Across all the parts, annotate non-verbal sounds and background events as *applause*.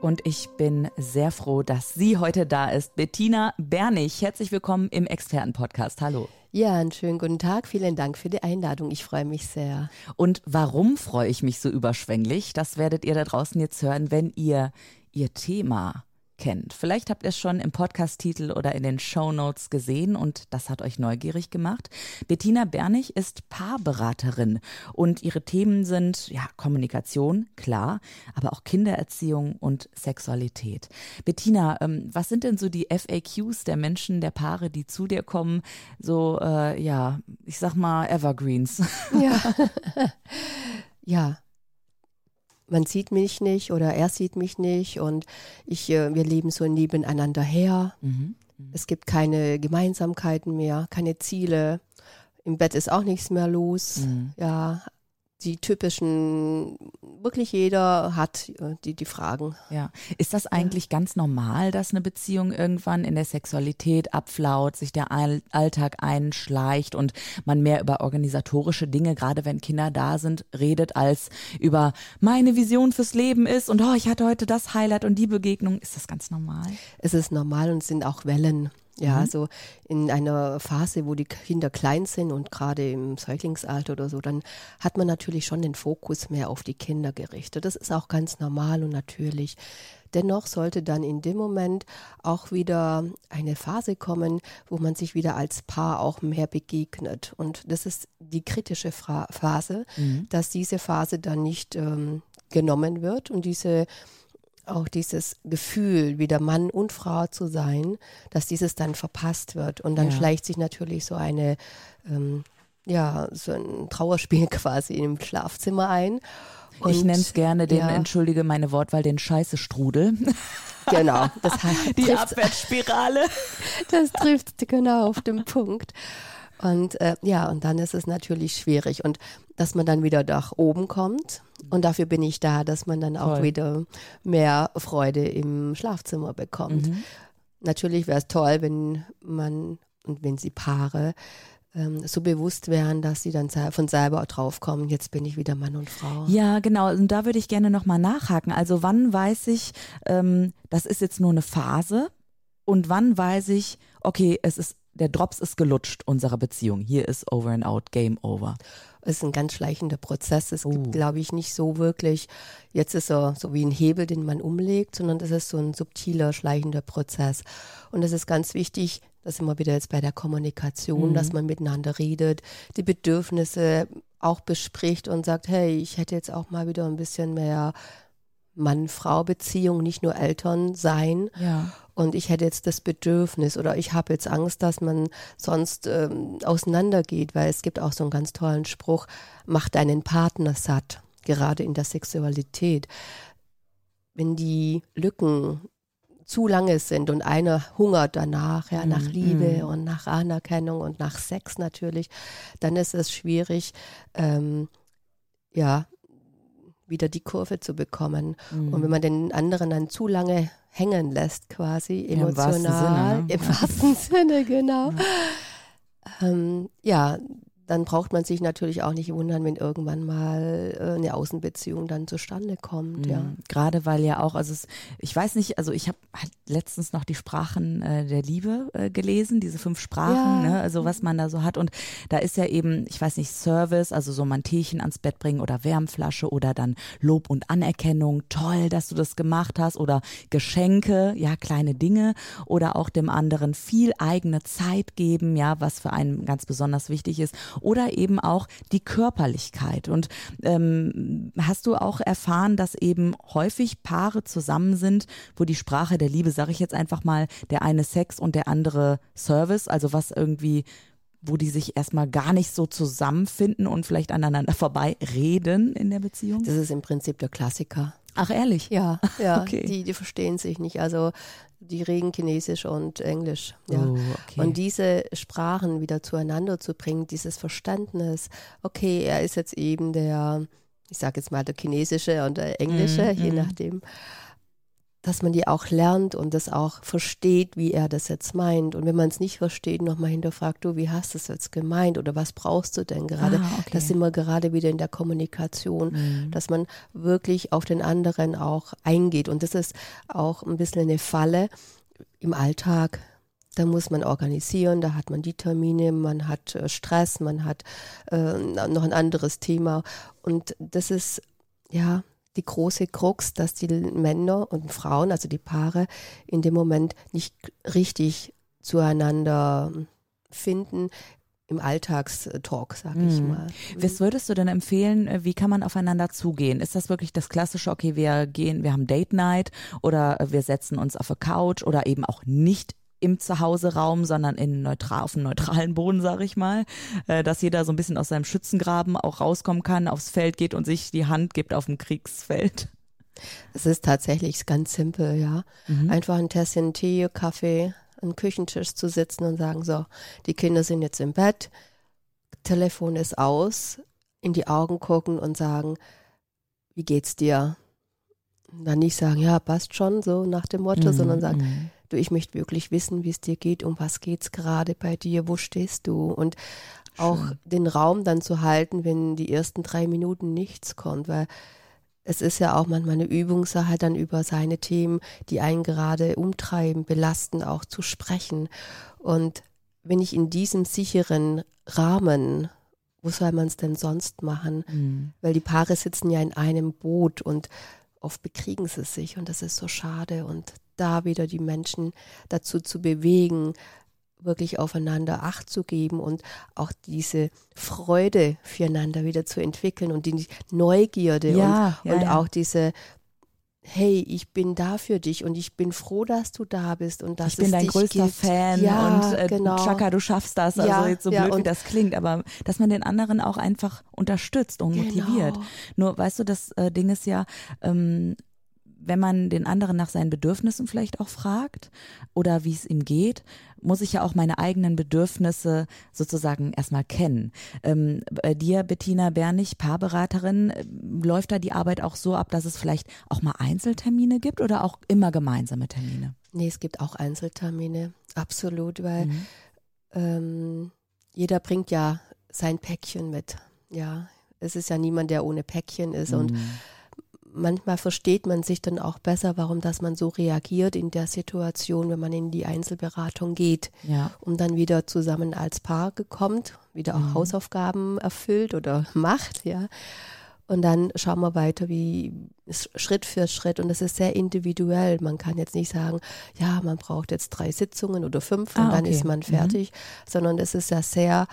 Und ich bin sehr froh, dass sie heute da ist. Bettina Bernig, herzlich willkommen im Expertenpodcast. Hallo. Ja, einen schönen guten Tag. Vielen Dank für die Einladung. Ich freue mich sehr. Und warum freue ich mich so überschwänglich? Das werdet ihr da draußen jetzt hören, wenn ihr ihr Thema kennt. Vielleicht habt ihr es schon im Podcast-Titel oder in den Show Notes gesehen und das hat euch neugierig gemacht. Bettina Bernig ist Paarberaterin und ihre Themen sind ja Kommunikation, klar, aber auch Kindererziehung und Sexualität. Bettina, ähm, was sind denn so die FAQs der Menschen, der Paare, die zu dir kommen? So, äh, ja, ich sag mal Evergreens. Ja. *laughs* *laughs* ja, man sieht mich nicht oder er sieht mich nicht und ich, äh, wir leben so nebeneinander her. Mhm. Mhm. Es gibt keine Gemeinsamkeiten mehr, keine Ziele. Im Bett ist auch nichts mehr los. Mhm. Ja, die typischen, wirklich jeder hat äh, die, die Fragen. Ja. Ist das eigentlich ja. ganz normal, dass eine Beziehung irgendwann in der Sexualität abflaut, sich der Alltag einschleicht und man mehr über organisatorische Dinge, gerade wenn Kinder da sind, redet, als über meine Vision fürs Leben ist und oh, ich hatte heute das Highlight und die Begegnung. Ist das ganz normal? Es ist normal und sind auch Wellen. Ja, mhm. also in einer Phase, wo die Kinder klein sind und gerade im Säuglingsalter oder so, dann hat man natürlich schon den Fokus mehr auf die Kinder gerichtet. Das ist auch ganz normal und natürlich. Dennoch sollte dann in dem Moment auch wieder eine Phase kommen, wo man sich wieder als Paar auch mehr begegnet. Und das ist die kritische Phase, mhm. dass diese Phase dann nicht ähm, genommen wird und diese auch dieses Gefühl, wieder Mann und Frau zu sein, dass dieses dann verpasst wird. Und dann ja. schleicht sich natürlich so eine, ähm, ja, so ein Trauerspiel *laughs* quasi im Schlafzimmer ein. Und, ich nenne es gerne den, ja. entschuldige meine Wortwahl, den Scheiße-Strudel. *laughs* Genau, das heißt, die Abwärtsspirale. *laughs* Das trifft genau auf den Punkt. Und äh, ja, und dann ist es natürlich schwierig. Und dass man dann wieder nach oben kommt. Und dafür bin ich da, dass man dann auch Voll. wieder mehr Freude im Schlafzimmer bekommt. Mhm. Natürlich wäre es toll, wenn man und wenn sie Paare ähm, so bewusst wären, dass sie dann von selber draufkommen, jetzt bin ich wieder Mann und Frau. Ja, genau. Und da würde ich gerne nochmal nachhaken. Also wann weiß ich, ähm, das ist jetzt nur eine Phase? Und wann weiß ich, okay, es ist der Drops ist gelutscht unserer Beziehung. Hier ist over and out, game over. Es ist ein ganz schleichender Prozess. Es oh. gibt, glaube ich, nicht so wirklich, jetzt ist er so wie ein Hebel, den man umlegt, sondern das ist so ein subtiler, schleichender Prozess. Und es ist ganz wichtig, das sind wir wieder jetzt bei der Kommunikation, mhm. dass man miteinander redet, die Bedürfnisse auch bespricht und sagt, hey, ich hätte jetzt auch mal wieder ein bisschen mehr Mann-Frau-Beziehung, nicht nur Eltern sein. Ja. Und ich hätte jetzt das Bedürfnis oder ich habe jetzt Angst, dass man sonst ähm, auseinandergeht, weil es gibt auch so einen ganz tollen Spruch, mach deinen Partner satt, gerade in der Sexualität. Wenn die Lücken zu lange sind und einer hungert danach, ja, nach mm, Liebe mm. und nach Anerkennung und nach Sex natürlich, dann ist es schwierig, ähm, ja, wieder die Kurve zu bekommen. Mhm. Und wenn man den anderen dann zu lange hängen lässt, quasi emotional, ja, im wahrsten Sinne, ne? im wahrsten Sinne genau. Ja. Ähm, ja, dann braucht man sich natürlich auch nicht wundern, wenn irgendwann mal äh, eine Außenbeziehung dann zustande kommt. Mhm. Ja. Gerade weil ja auch, also es, ich weiß nicht, also ich habe halt letztens noch die Sprachen äh, der Liebe äh, gelesen, diese fünf Sprachen, ja. ne, also was man da so hat. Und da ist ja eben, ich weiß nicht, Service, also so mal ein Teechen ans Bett bringen oder Wärmflasche oder dann Lob und Anerkennung, toll, dass du das gemacht hast oder Geschenke, ja, kleine Dinge oder auch dem anderen viel eigene Zeit geben, ja, was für einen ganz besonders wichtig ist oder eben auch die Körperlichkeit. Und ähm, hast du auch erfahren, dass eben häufig Paare zusammen sind, wo die Sprache der Liebe, sage ich jetzt einfach mal, der eine Sex und der andere Service, also was irgendwie wo die sich erstmal gar nicht so zusammenfinden und vielleicht aneinander vorbei reden in der Beziehung? Das ist im Prinzip der Klassiker. Ach, ehrlich? Ja, *laughs* ja. okay. die, die verstehen sich nicht. Also die reden Chinesisch und Englisch. Ja. Oh, okay. Und diese Sprachen wieder zueinander zu bringen, dieses Verständnis, okay, er ist jetzt eben der, ich sage jetzt mal der chinesische und der englische, mm, je mm. nachdem dass man die auch lernt und das auch versteht, wie er das jetzt meint. Und wenn man es nicht versteht, nochmal hinterfragt, du, wie hast du es jetzt gemeint oder was brauchst du denn gerade? Ah, okay. Das sind wir gerade wieder in der Kommunikation, mhm. dass man wirklich auf den anderen auch eingeht. Und das ist auch ein bisschen eine Falle im Alltag. Da muss man organisieren, da hat man die Termine, man hat äh, Stress, man hat äh, noch ein anderes Thema. Und das ist, ja, die große Krux, dass die Männer und Frauen, also die Paare, in dem Moment nicht richtig zueinander finden im Alltagstalk, sag ich hm. mal. Was würdest du denn empfehlen, äh, wie kann man aufeinander zugehen? Ist das wirklich das klassische, okay, wir gehen, wir haben Date Night oder wir setzen uns auf eine Couch oder eben auch nicht im Zuhause-Raum, sondern in neutral, auf einem neutralen Boden, sage ich mal, äh, dass jeder so ein bisschen aus seinem Schützengraben auch rauskommen kann, aufs Feld geht und sich die Hand gibt auf dem Kriegsfeld. Es ist tatsächlich ganz simpel, ja. Mhm. Einfach ein Tässchen Tee, Kaffee, an Küchentisch zu sitzen und sagen, so, die Kinder sind jetzt im Bett, Telefon ist aus, in die Augen gucken und sagen, wie geht's dir? Und dann nicht sagen, ja, passt schon, so nach dem Motto, mhm. sondern sagen, mhm du, ich möchte wirklich wissen, wie es dir geht, um was geht es gerade bei dir, wo stehst du und auch Schön. den Raum dann zu halten, wenn die ersten drei Minuten nichts kommt, weil es ist ja auch manchmal eine Übungssache, dann über seine Themen, die einen gerade umtreiben, belasten, auch zu sprechen. Und wenn ich in diesem sicheren Rahmen, wo soll man es denn sonst machen? Mhm. Weil die Paare sitzen ja in einem Boot und oft bekriegen sie sich und das ist so schade. Und da wieder die Menschen dazu zu bewegen, wirklich aufeinander Acht zu geben und auch diese Freude füreinander wieder zu entwickeln und die Neugierde ja, und, ja, und ja. auch diese hey, ich bin da für dich und ich bin froh, dass du da bist und dass ich bin dein größter gibt. Fan ja, und äh, genau. Chaka, du schaffst das. Also ja, jetzt so blöd, wie das klingt, aber dass man den anderen auch einfach unterstützt und genau. motiviert. Nur, weißt du, das äh, Ding ist ja, ähm, wenn man den anderen nach seinen Bedürfnissen vielleicht auch fragt oder wie es ihm geht, muss ich ja auch meine eigenen Bedürfnisse sozusagen erstmal kennen. Ähm, bei dir, Bettina Bernig, Paarberaterin, äh, läuft da die Arbeit auch so ab, dass es vielleicht auch mal Einzeltermine gibt oder auch immer gemeinsame Termine? Nee, es gibt auch Einzeltermine, absolut, weil mhm. ähm, jeder bringt ja sein Päckchen mit. Ja, es ist ja niemand, der ohne Päckchen ist mhm. und manchmal versteht man sich dann auch besser, warum dass man so reagiert in der Situation, wenn man in die Einzelberatung geht, ja. um dann wieder zusammen als Paar kommt, wieder auch mhm. Hausaufgaben erfüllt oder *laughs* macht, ja. Und dann schauen wir weiter, wie Schritt für Schritt. Und das ist sehr individuell. Man kann jetzt nicht sagen, ja, man braucht jetzt drei Sitzungen oder fünf und ah, dann ist man mhm. fertig, mhm. sondern es ist ja sehr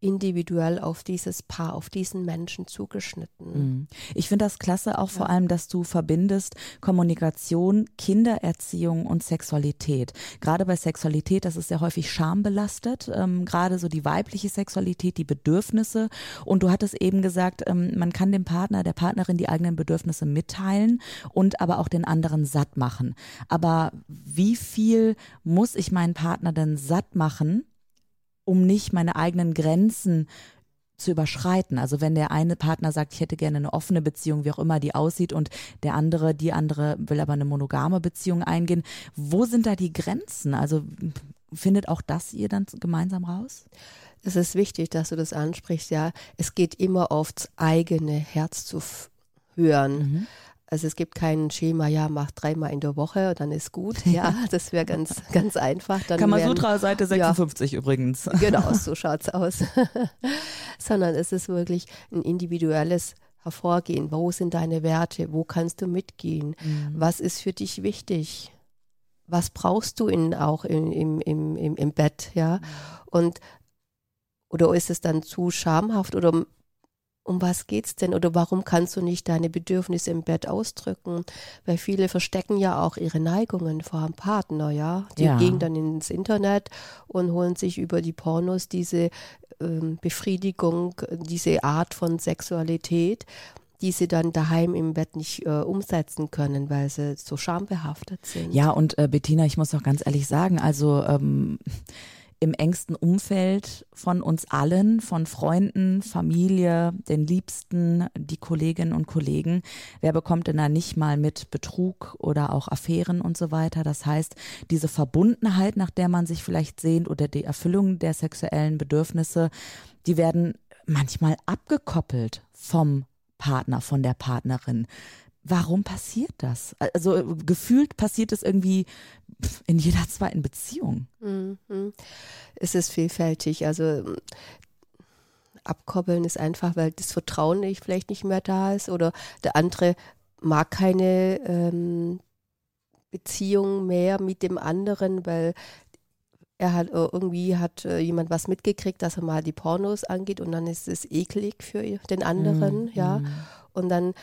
individuell auf dieses Paar, auf diesen Menschen zugeschnitten. Mhm. Ich finde das klasse auch ja. vor allem, dass du verbindest Kommunikation, Kindererziehung und Sexualität. Gerade bei Sexualität, das ist ja häufig schambelastet, ähm, gerade so die weibliche Sexualität, die Bedürfnisse. Und du hattest eben gesagt, ähm, man kann dem Partner, der Partnerin die eigenen Bedürfnisse mitteilen und aber auch den anderen satt machen. Aber wie viel muss ich meinen Partner denn satt machen? Um nicht meine eigenen Grenzen zu überschreiten. Also wenn der eine Partner sagt, ich hätte gerne eine offene Beziehung, wie auch immer die aussieht, und der andere, die andere will aber eine monogame Beziehung eingehen, wo sind da die Grenzen? Also findet auch das ihr dann gemeinsam raus? Es ist wichtig, dass du das ansprichst, ja. Es geht immer aufs eigene Herz zu hören. Mhm. Also es gibt kein Schema, ja, mach dreimal in der Woche, dann ist gut. Ja, das wäre ganz, *laughs* ganz einfach. Dann Kamasutra Seite 56 ja, übrigens. *laughs* Genau, *laughs* so schaut's aus. Sondern es ist wirklich ein individuelles Hervorgehen. Wo sind deine Werte? Wo kannst du mitgehen? Mhm. Was ist für dich wichtig? Was brauchst du in, auch im, im, im, im Bett, ja? Mhm. Und oder ist es dann zu schamhaft oder um was geht's denn oder warum kannst du nicht deine Bedürfnisse im Bett ausdrücken? Weil viele verstecken ja auch ihre Neigungen vor einem Partner, ja. Die ja. gehen dann ins Internet und holen sich über die Pornos diese ähm, Befriedigung, diese Art von Sexualität. die sie dann daheim im Bett nicht äh, umsetzen können, weil sie so schambehaftet sind. Ja, und äh, Bettina, ich muss auch ganz ehrlich sagen, also ähm, im engsten Umfeld von uns allen, von Freunden, Familie, den Liebsten, die Kolleginnen und Kollegen. Wer bekommt denn da nicht mal mit Betrug oder auch Affären und so weiter? Das heißt, diese Verbundenheit, nach der man sich vielleicht sehnt oder die Erfüllung der sexuellen Bedürfnisse, die werden manchmal abgekoppelt vom Partner, von der Partnerin. Warum passiert das? Also gefühlt passiert es irgendwie in jeder zweiten Beziehung. Mhm. Es ist vielfältig. Also abkoppeln ist einfach, weil das Vertrauen nicht, vielleicht nicht mehr da ist oder der andere mag keine ähm, Beziehung mehr mit dem anderen, weil er hat äh, irgendwie hat äh, jemand was mitgekriegt, dass er mal die Pornos angeht und dann ist es eklig für den anderen, mhm. ja. Und dann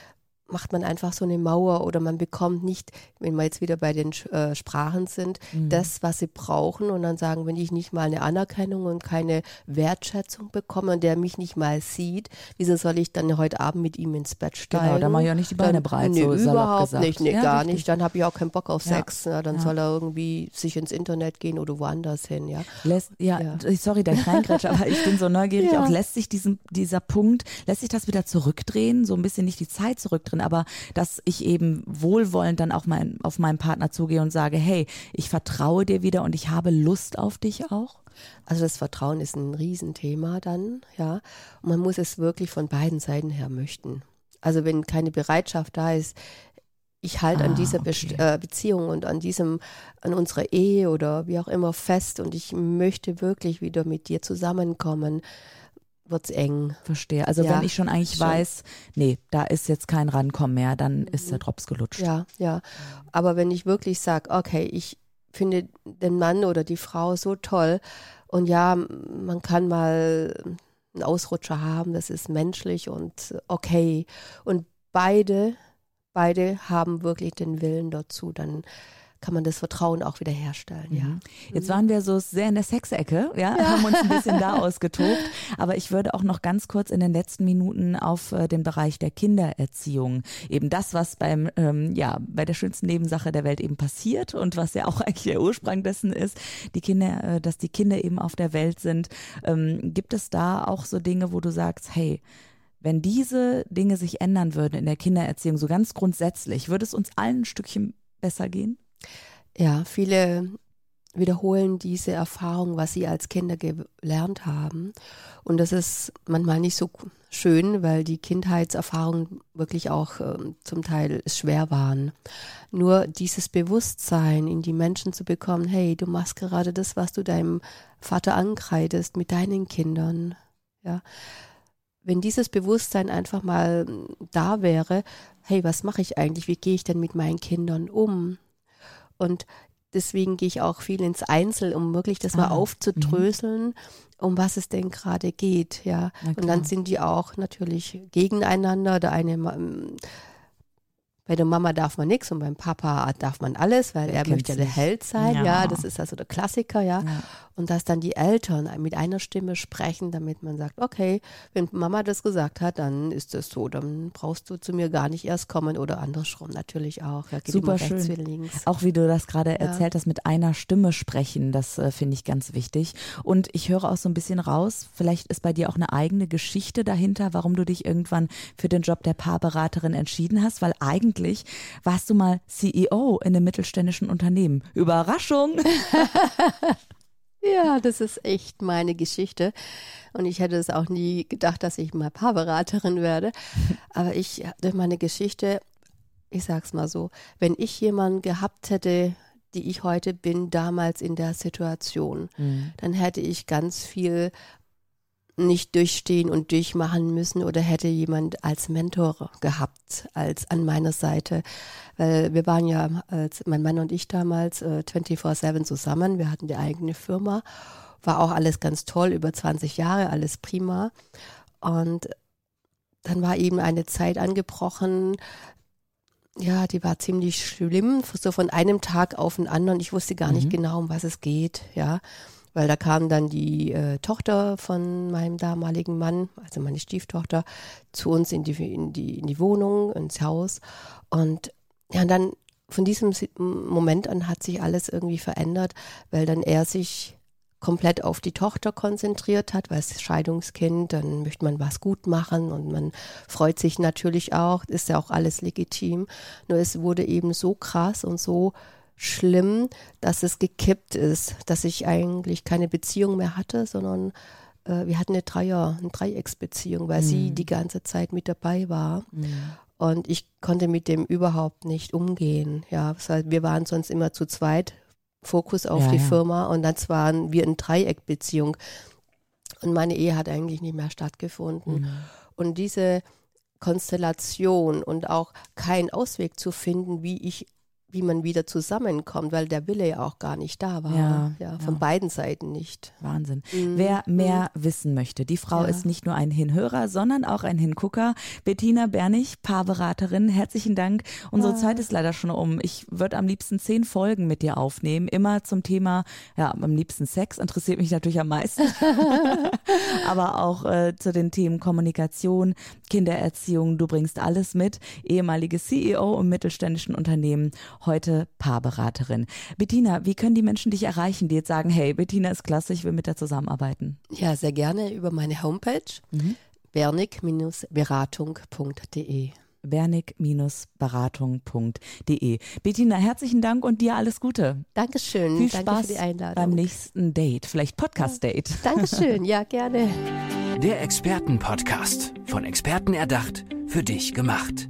macht man einfach so eine Mauer oder man bekommt nicht, wenn wir jetzt wieder bei den äh, Sprachen sind, mhm. das, was sie brauchen und dann sagen, wenn ich nicht mal eine Anerkennung und keine Wertschätzung bekomme und der mich nicht mal sieht, wieso soll ich dann heute Abend mit ihm ins Bett steigen? Genau, da mache ich auch nicht die Beine dann, breit. Nee, so überhaupt nicht, nee, ja, gar richtig. nicht. Dann habe ich auch keinen Bock auf ja. Sex. Ja, dann ja. soll er irgendwie sich ins Internet gehen oder woanders hin, ja. Lässt, ja, sorry, der Kleingrätsch, aber ich bin so neugierig, *laughs* auch lässt sich diesen, dieser Punkt, lässt sich das wieder zurückdrehen, so ein bisschen nicht die Zeit zurückdrehen, drin, aber dass ich eben wohlwollend dann auch mein, auf meinen Partner zugehe und sage, hey, ich vertraue dir wieder und ich habe Lust auf dich auch? Also das Vertrauen ist ein Riesenthema dann, ja. Und man muss es wirklich von beiden Seiten her möchten. Also wenn keine Bereitschaft da ist, ich halte ah, an dieser Be äh, Beziehung und an diesem, an unserer Ehe oder wie auch immer fest und ich möchte wirklich wieder mit dir zusammenkommen, wird es eng. Verstehe. Also ja, wenn ich schon eigentlich schon. weiß, nee, da ist jetzt kein Rankommen mehr, dann mhm. ist der Drops gelutscht. Ja, ja. Aber wenn ich wirklich sage, okay, ich finde den Mann oder die Frau so toll und ja, man kann mal einen Ausrutscher haben, das ist menschlich und okay. Und beide, beide haben wirklich den Willen dazu, dann kann man das Vertrauen auch wieder herstellen. Ja. Mhm. Jetzt waren wir so sehr in der Sexecke, ja, ja, haben uns ein bisschen da *laughs* ausgetobt. Aber ich würde auch noch ganz kurz in den letzten Minuten auf äh, den Bereich der Kindererziehung, eben das, was beim, ähm, ja, bei der schönsten Nebensache der Welt eben passiert und was ja auch *laughs* eigentlich der Ursprung dessen ist, die Kinder, äh, dass die Kinder eben auf der Welt sind. Ähm, gibt es da auch so Dinge, wo du sagst, hey, wenn diese Dinge sich ändern würden in der Kindererziehung, so ganz grundsätzlich, würde es uns allen ein Stückchen besser gehen? Ja, viele wiederholen diese Erfahrung, was sie als Kinder gelernt haben. Und das ist manchmal nicht so schön, weil die Kindheitserfahrungen wirklich auch äh, zum Teil schwer waren. Nur dieses Bewusstsein in die Menschen zu bekommen, hey, du machst gerade das, was du deinem Vater ankreidest mit deinen Kindern. Ja. Wenn dieses Bewusstsein einfach mal da wäre, hey, was mache ich eigentlich? Wie gehe ich denn mit meinen Kindern um? Und deswegen gehe ich auch viel ins Einzel, um wirklich das ah, mal aufzudröseln, mhm. um was es denn gerade geht, ja. Und dann sind die auch natürlich gegeneinander. Der eine bei der Mama darf man nichts und beim Papa darf man alles, weil er möchte der Held sein. Ja. ja. das ist also der Klassiker, ja. ja. Und dass dann die Eltern mit einer Stimme sprechen, damit man sagt, okay, wenn Mama das gesagt hat, dann ist das so, dann brauchst du zu mir gar nicht erst kommen oder andersrum natürlich auch. Ja, Super schön. Auch wie du das gerade ja. erzählt hast, mit einer Stimme sprechen, das äh, finde ich ganz wichtig. Und ich höre auch so ein bisschen raus, vielleicht ist bei dir auch eine eigene Geschichte dahinter, warum du dich irgendwann für den Job der Paarberaterin entschieden hast, weil eigentlich warst du mal CEO in einem mittelständischen Unternehmen. Überraschung! *laughs* Ja, das ist echt meine Geschichte. Und ich hätte es auch nie gedacht, dass ich mal Paarberaterin werde. Aber ich, durch meine Geschichte, ich sag's mal so, wenn ich jemanden gehabt hätte, die ich heute bin, damals in der Situation, mhm. dann hätte ich ganz viel nicht durchstehen und durchmachen müssen oder hätte jemand als Mentor gehabt, als an meiner Seite. Weil wir waren ja, als mein Mann und ich damals, äh, 24-7 zusammen. Wir hatten die eigene Firma. War auch alles ganz toll, über 20 Jahre, alles prima. Und dann war eben eine Zeit angebrochen, ja, die war ziemlich schlimm, so von einem Tag auf den anderen. Ich wusste gar mhm. nicht genau, um was es geht, ja weil da kam dann die äh, Tochter von meinem damaligen Mann, also meine Stieftochter, zu uns in die, in die, in die Wohnung, ins Haus. Und ja, und dann von diesem Moment an hat sich alles irgendwie verändert, weil dann er sich komplett auf die Tochter konzentriert hat, weil es Scheidungskind, dann möchte man was gut machen und man freut sich natürlich auch, ist ja auch alles legitim. Nur es wurde eben so krass und so schlimm, dass es gekippt ist, dass ich eigentlich keine Beziehung mehr hatte, sondern äh, wir hatten eine Dreier, eine Dreiecksbeziehung, weil mhm. sie die ganze Zeit mit dabei war. Mhm. Und ich konnte mit dem überhaupt nicht umgehen. Ja, wir waren sonst immer zu zweit, Fokus auf ja, die ja. Firma und dann waren wir in Dreieckbeziehung. Und meine Ehe hat eigentlich nicht mehr stattgefunden. Mhm. Und diese Konstellation und auch keinen Ausweg zu finden, wie ich wie man wieder zusammenkommt, weil der Wille ja auch gar nicht da war. Ja, ja von ja. beiden Seiten nicht. Wahnsinn. Mhm. Wer mehr mhm. wissen möchte, die Frau ja. ist nicht nur ein Hinhörer, sondern auch ein Hingucker. Bettina Bernig, Paarberaterin, herzlichen Dank. Unsere Zeit ist leider schon um. Ich würde am liebsten zehn Folgen mit dir aufnehmen, immer zum Thema, ja, am liebsten Sex, interessiert mich natürlich am meisten, *laughs* aber auch äh, zu den Themen Kommunikation, Kindererziehung, du bringst alles mit, ehemalige CEO im mittelständischen Unternehmen heute Paarberaterin. Bettina, wie können die Menschen dich erreichen, die jetzt sagen, hey, Bettina ist klasse, ich will mit der zusammenarbeiten? Ja, sehr gerne über meine Homepage mhm. bernig-beratung.de wernig-beratung.de. Bettina, herzlichen Dank und dir alles Gute. Dankeschön. Viel Danke Spaß für die Einladung. beim nächsten Date, vielleicht Podcast-Date. Ja. Dankeschön, ja, gerne. Der Expertenpodcast, von Experten erdacht, für dich gemacht.